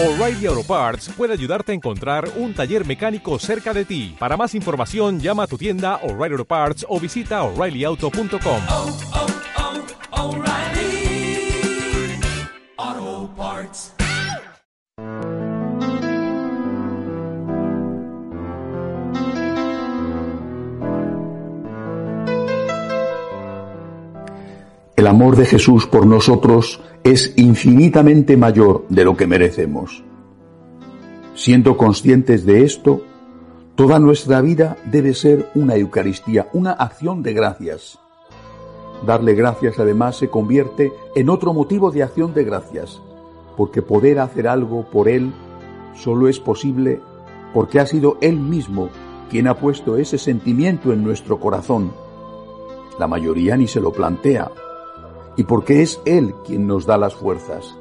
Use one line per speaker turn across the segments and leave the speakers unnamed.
O'Reilly Auto Parts puede ayudarte a encontrar un taller mecánico cerca de ti. Para más información, llama a tu tienda O'Reilly Auto Parts o visita oreillyauto.com.
oh, oh, Parts.
El amor de Jesús por nosotros es infinitamente mayor de lo que merecemos. Siendo conscientes de esto, toda nuestra vida debe ser una Eucaristía, una acción de gracias. Darle gracias además se convierte en otro motivo de acción de gracias, porque poder hacer algo por Él solo es posible porque ha sido Él mismo quien ha puesto ese sentimiento en nuestro corazón. La mayoría ni se lo plantea, y porque es Él quien nos da las fuerzas.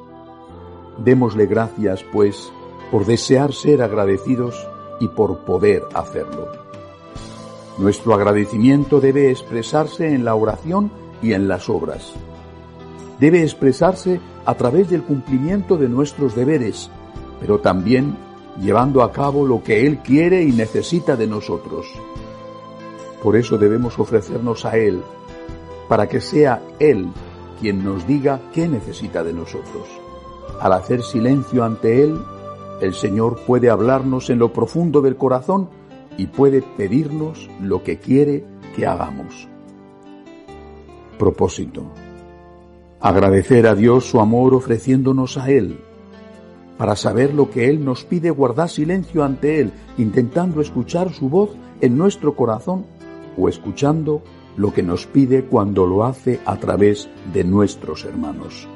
Démosle gracias, pues, por desear ser agradecidos y por poder hacerlo. Nuestro agradecimiento debe expresarse en la oración y en las obras. Debe expresarse a través del cumplimiento de nuestros deberes, pero también llevando a cabo lo que Él quiere y necesita de nosotros. Por eso debemos ofrecernos a Él, para que sea Él quien nos diga qué necesita de nosotros. Al hacer silencio ante Él, el Señor puede hablarnos en lo profundo del corazón y puede pedirnos lo que quiere que hagamos. Propósito. Agradecer a Dios su amor ofreciéndonos a Él. Para saber lo que Él nos pide, guardar silencio ante Él, intentando escuchar su voz en nuestro corazón o escuchando lo que nos pide cuando lo hace a través de nuestros hermanos.